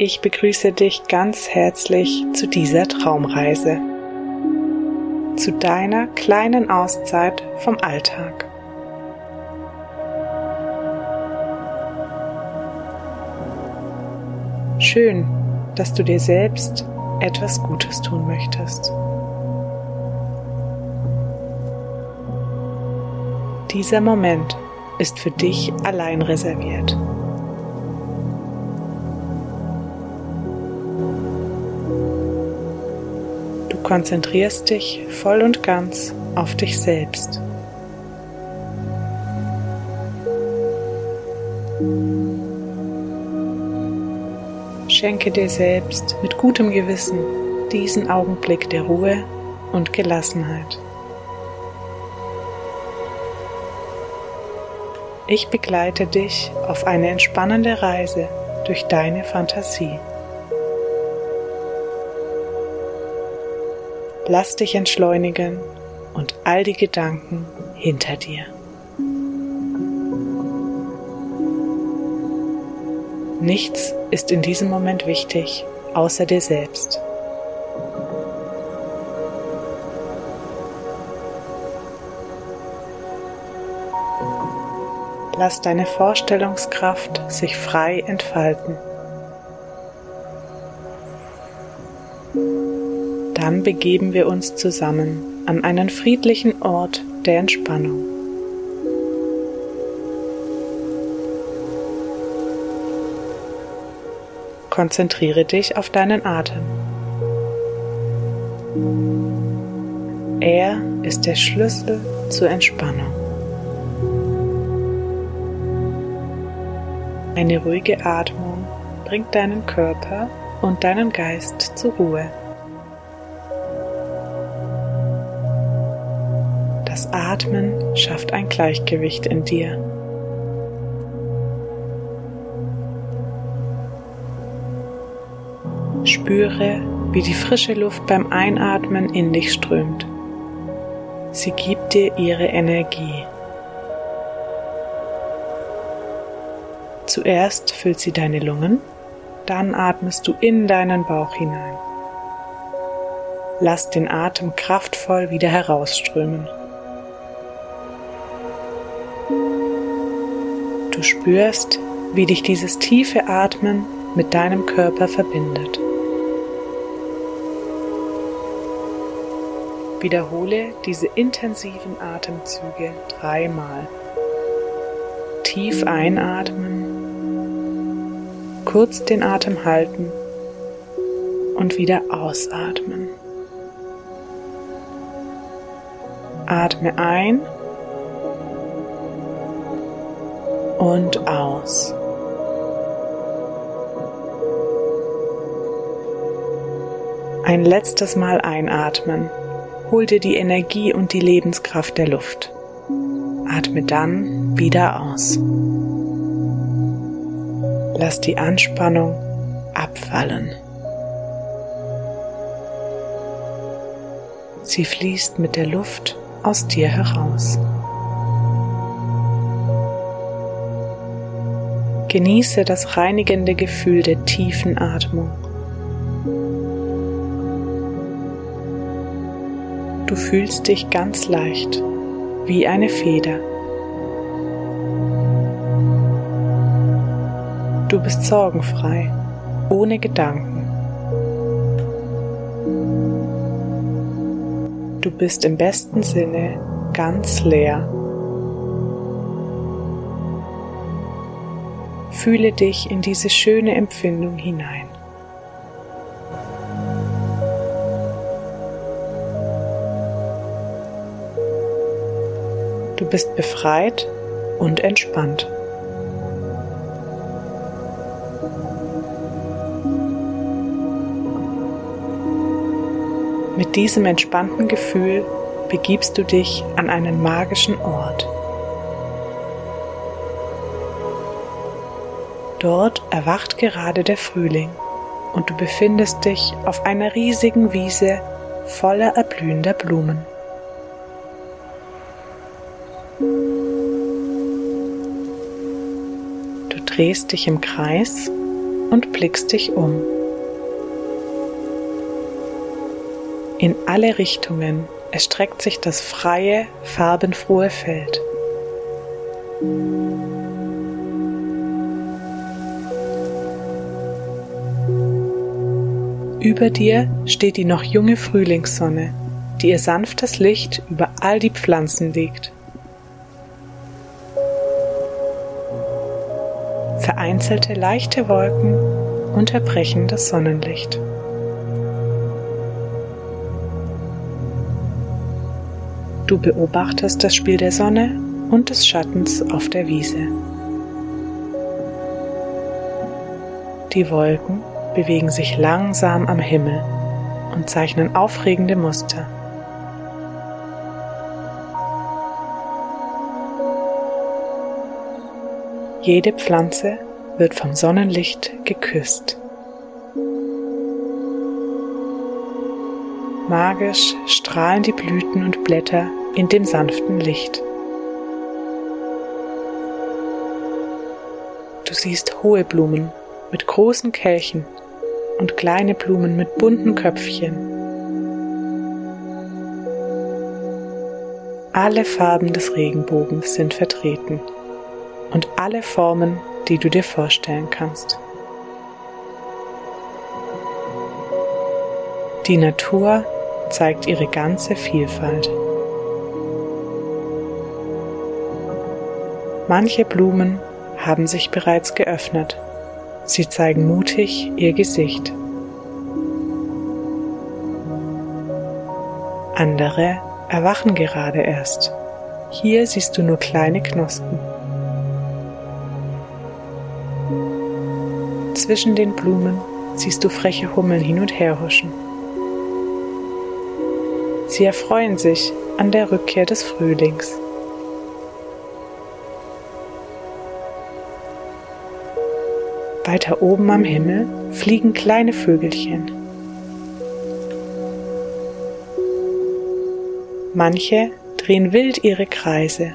Ich begrüße dich ganz herzlich zu dieser Traumreise, zu deiner kleinen Auszeit vom Alltag. Schön, dass du dir selbst etwas Gutes tun möchtest. Dieser Moment ist für dich allein reserviert. Konzentrierst dich voll und ganz auf dich selbst. Schenke dir selbst mit gutem Gewissen diesen Augenblick der Ruhe und Gelassenheit. Ich begleite dich auf eine entspannende Reise durch deine Fantasie. Lass dich entschleunigen und all die Gedanken hinter dir. Nichts ist in diesem Moment wichtig, außer dir selbst. Lass deine Vorstellungskraft sich frei entfalten. Dann begeben wir uns zusammen an einen friedlichen Ort der Entspannung. Konzentriere dich auf deinen Atem. Er ist der Schlüssel zur Entspannung. Eine ruhige Atmung bringt deinen Körper und deinen Geist zur Ruhe. Atmen schafft ein Gleichgewicht in dir. Spüre, wie die frische Luft beim Einatmen in dich strömt. Sie gibt dir ihre Energie. Zuerst füllt sie deine Lungen, dann atmest du in deinen Bauch hinein. Lass den Atem kraftvoll wieder herausströmen. Du spürst, wie dich dieses tiefe Atmen mit deinem Körper verbindet. Wiederhole diese intensiven Atemzüge dreimal. Tief einatmen, kurz den Atem halten und wieder ausatmen. Atme ein und aus. Ein letztes Mal einatmen hol dir die Energie und die Lebenskraft der Luft. Atme dann wieder aus. Lass die Anspannung abfallen. Sie fließt mit der Luft aus dir heraus. Genieße das reinigende Gefühl der tiefen Atmung. Du fühlst dich ganz leicht, wie eine Feder. Du bist sorgenfrei, ohne Gedanken. Du bist im besten Sinne ganz leer. Fühle dich in diese schöne Empfindung hinein. Du bist befreit und entspannt. Mit diesem entspannten Gefühl begibst du dich an einen magischen Ort. Dort erwacht gerade der Frühling und du befindest dich auf einer riesigen Wiese voller erblühender Blumen. drehst dich im Kreis und blickst dich um. In alle Richtungen erstreckt sich das freie, farbenfrohe Feld. Über dir steht die noch junge Frühlingssonne, die ihr sanftes Licht über all die Pflanzen legt. Vereinzelte leichte Wolken unterbrechen das Sonnenlicht. Du beobachtest das Spiel der Sonne und des Schattens auf der Wiese. Die Wolken bewegen sich langsam am Himmel und zeichnen aufregende Muster. Jede Pflanze wird vom Sonnenlicht geküsst. Magisch strahlen die Blüten und Blätter in dem sanften Licht. Du siehst hohe Blumen mit großen Kelchen und kleine Blumen mit bunten Köpfchen. Alle Farben des Regenbogens sind vertreten und alle Formen, die du dir vorstellen kannst. Die Natur zeigt ihre ganze Vielfalt. Manche Blumen haben sich bereits geöffnet. Sie zeigen mutig ihr Gesicht. Andere erwachen gerade erst. Hier siehst du nur kleine Knospen. Zwischen den Blumen siehst du freche Hummeln hin und her huschen. Sie erfreuen sich an der Rückkehr des Frühlings. Weiter oben am Himmel fliegen kleine Vögelchen. Manche drehen wild ihre Kreise,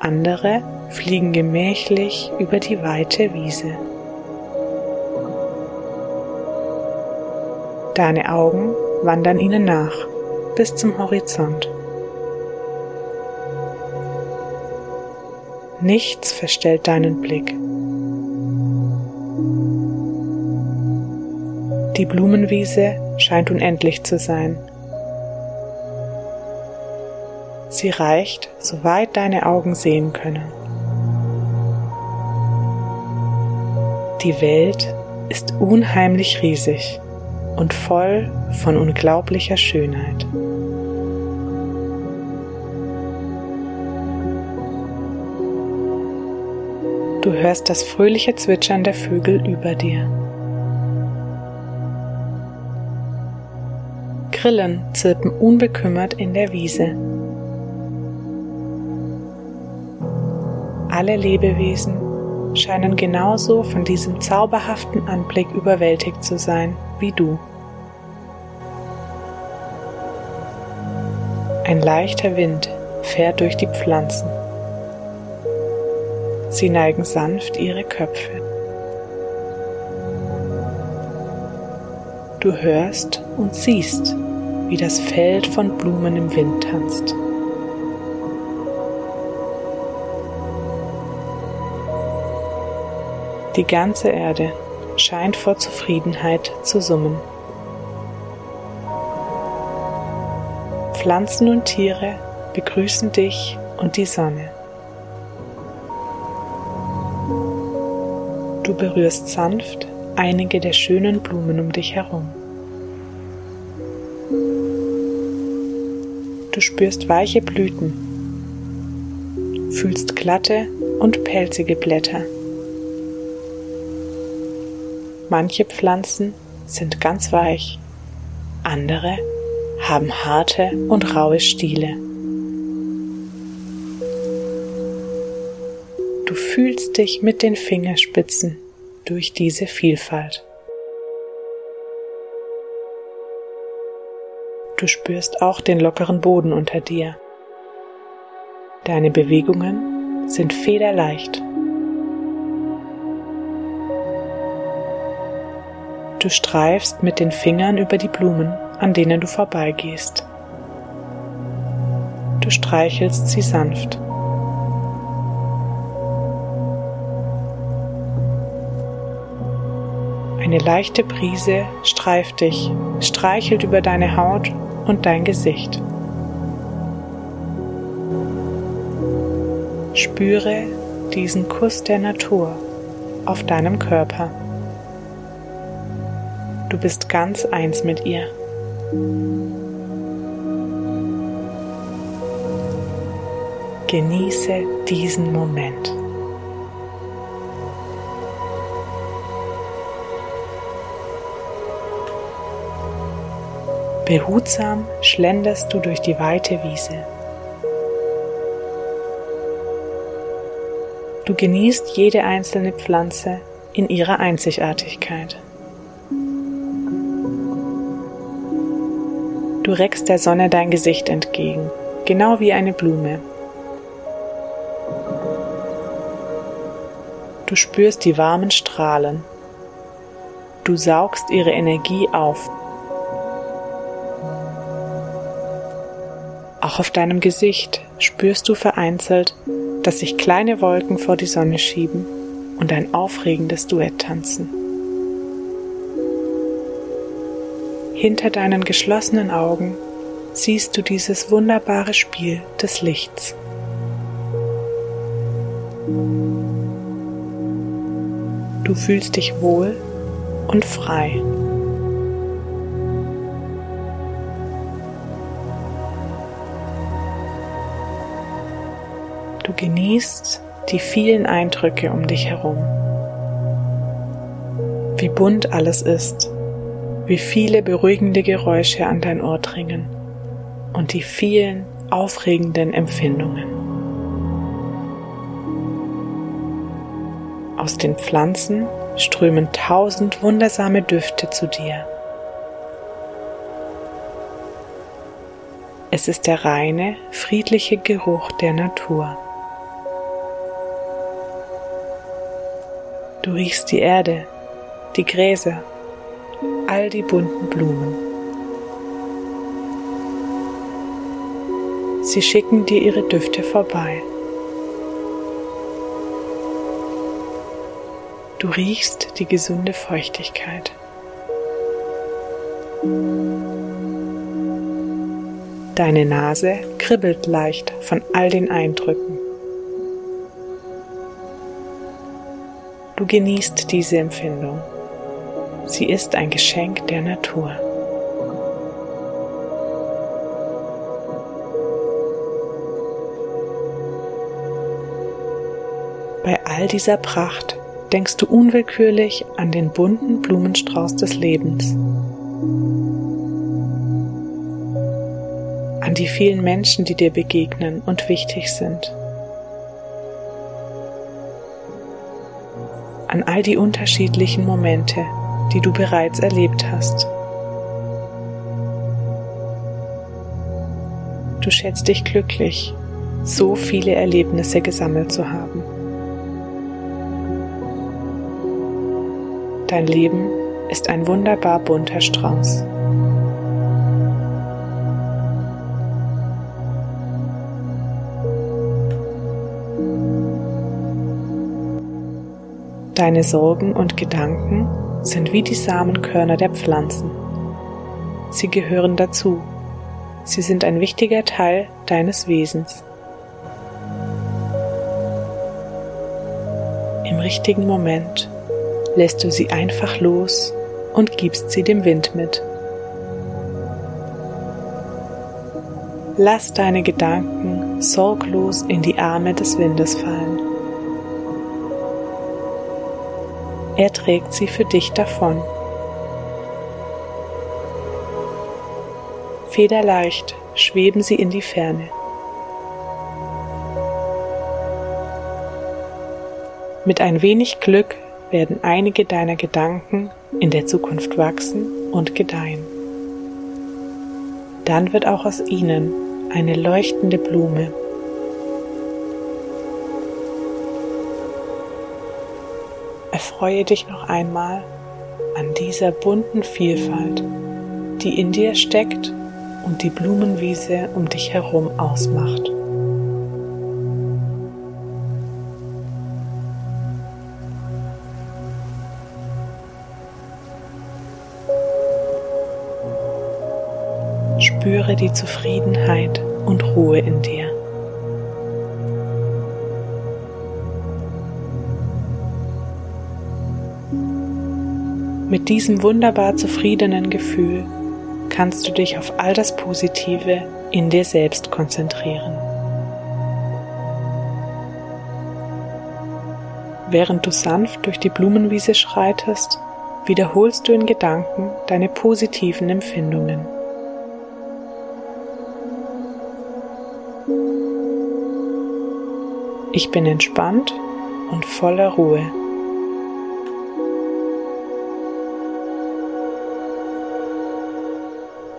andere fliegen gemächlich über die weite Wiese. Deine Augen wandern ihnen nach bis zum Horizont. Nichts verstellt deinen Blick. Die Blumenwiese scheint unendlich zu sein. Sie reicht, soweit deine Augen sehen können. Die Welt ist unheimlich riesig und voll von unglaublicher Schönheit. Du hörst das fröhliche Zwitschern der Vögel über dir. Grillen zirpen unbekümmert in der Wiese. Alle Lebewesen scheinen genauso von diesem zauberhaften Anblick überwältigt zu sein wie du. Ein leichter Wind fährt durch die Pflanzen. Sie neigen sanft ihre Köpfe. Du hörst und siehst, wie das Feld von Blumen im Wind tanzt. Die ganze Erde scheint vor Zufriedenheit zu summen. Pflanzen und Tiere begrüßen dich und die Sonne. Du berührst sanft einige der schönen Blumen um dich herum. Du spürst weiche Blüten, fühlst glatte und pelzige Blätter. Manche Pflanzen sind ganz weich, andere haben harte und raue Stiele. Du fühlst dich mit den Fingerspitzen durch diese Vielfalt. Du spürst auch den lockeren Boden unter dir. Deine Bewegungen sind federleicht. Du streifst mit den Fingern über die Blumen, an denen du vorbeigehst. Du streichelst sie sanft. Eine leichte Brise streift dich, streichelt über deine Haut und dein Gesicht. Spüre diesen Kuss der Natur auf deinem Körper. Du bist ganz eins mit ihr. Genieße diesen Moment. Behutsam schlenderst du durch die weite Wiese. Du genießt jede einzelne Pflanze in ihrer Einzigartigkeit. Du reckst der Sonne dein Gesicht entgegen, genau wie eine Blume. Du spürst die warmen Strahlen. Du saugst ihre Energie auf Auch auf deinem Gesicht spürst du vereinzelt, dass sich kleine Wolken vor die Sonne schieben und ein aufregendes Duett tanzen. Hinter deinen geschlossenen Augen siehst du dieses wunderbare Spiel des Lichts. Du fühlst dich wohl und frei. Du genießt die vielen Eindrücke um dich herum. Wie bunt alles ist, wie viele beruhigende Geräusche an dein Ohr dringen und die vielen aufregenden Empfindungen. Aus den Pflanzen strömen tausend wundersame Düfte zu dir. Es ist der reine, friedliche Geruch der Natur. Du riechst die Erde, die Gräser, all die bunten Blumen. Sie schicken dir ihre Düfte vorbei. Du riechst die gesunde Feuchtigkeit. Deine Nase kribbelt leicht von all den Eindrücken. Du genießt diese Empfindung. Sie ist ein Geschenk der Natur. Bei all dieser Pracht denkst du unwillkürlich an den bunten Blumenstrauß des Lebens, an die vielen Menschen, die dir begegnen und wichtig sind. An all die unterschiedlichen Momente, die du bereits erlebt hast. Du schätzt dich glücklich, so viele Erlebnisse gesammelt zu haben. Dein Leben ist ein wunderbar bunter Strauß. Deine Sorgen und Gedanken sind wie die Samenkörner der Pflanzen. Sie gehören dazu. Sie sind ein wichtiger Teil deines Wesens. Im richtigen Moment lässt du sie einfach los und gibst sie dem Wind mit. Lass deine Gedanken sorglos in die Arme des Windes fallen. Er trägt sie für dich davon. Federleicht schweben sie in die Ferne. Mit ein wenig Glück werden einige deiner Gedanken in der Zukunft wachsen und gedeihen. Dann wird auch aus ihnen eine leuchtende Blume Erfreue dich noch einmal an dieser bunten Vielfalt, die in dir steckt und die Blumenwiese um dich herum ausmacht. Spüre die Zufriedenheit und Ruhe in dir. Mit diesem wunderbar zufriedenen Gefühl kannst du dich auf all das Positive in dir selbst konzentrieren. Während du sanft durch die Blumenwiese schreitest, wiederholst du in Gedanken deine positiven Empfindungen. Ich bin entspannt und voller Ruhe.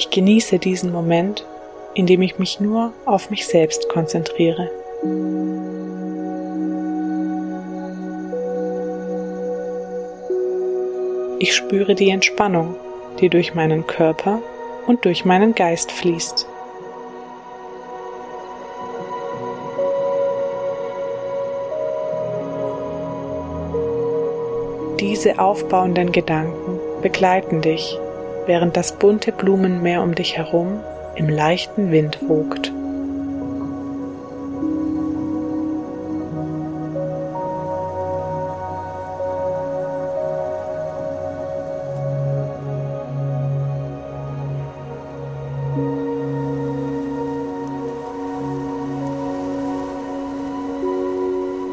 Ich genieße diesen Moment, indem ich mich nur auf mich selbst konzentriere. Ich spüre die Entspannung, die durch meinen Körper und durch meinen Geist fließt. Diese aufbauenden Gedanken begleiten dich während das bunte Blumenmeer um dich herum im leichten Wind wogt.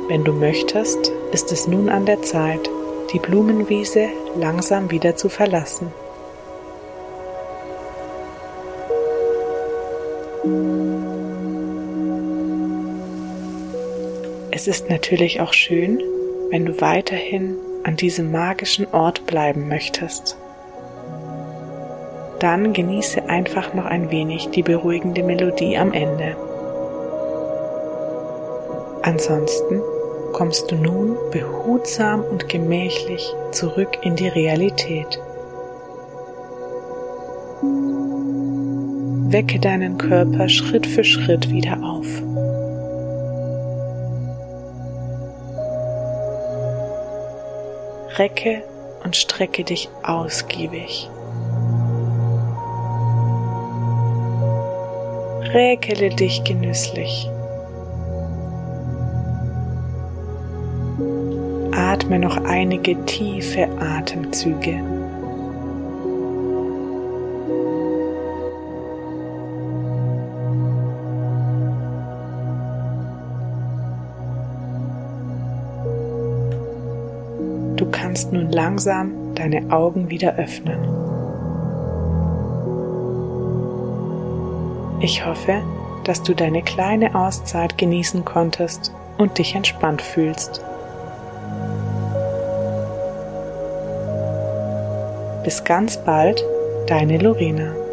Wenn du möchtest, ist es nun an der Zeit, die Blumenwiese langsam wieder zu verlassen. Es ist natürlich auch schön, wenn du weiterhin an diesem magischen Ort bleiben möchtest. Dann genieße einfach noch ein wenig die beruhigende Melodie am Ende. Ansonsten kommst du nun behutsam und gemächlich zurück in die Realität. Wecke deinen Körper Schritt für Schritt wieder auf. Recke und strecke dich ausgiebig. Räkele dich genüsslich. Atme noch einige tiefe Atemzüge. Kannst nun langsam deine Augen wieder öffnen. Ich hoffe, dass du deine kleine Auszeit genießen konntest und dich entspannt fühlst. Bis ganz bald, deine Lorena.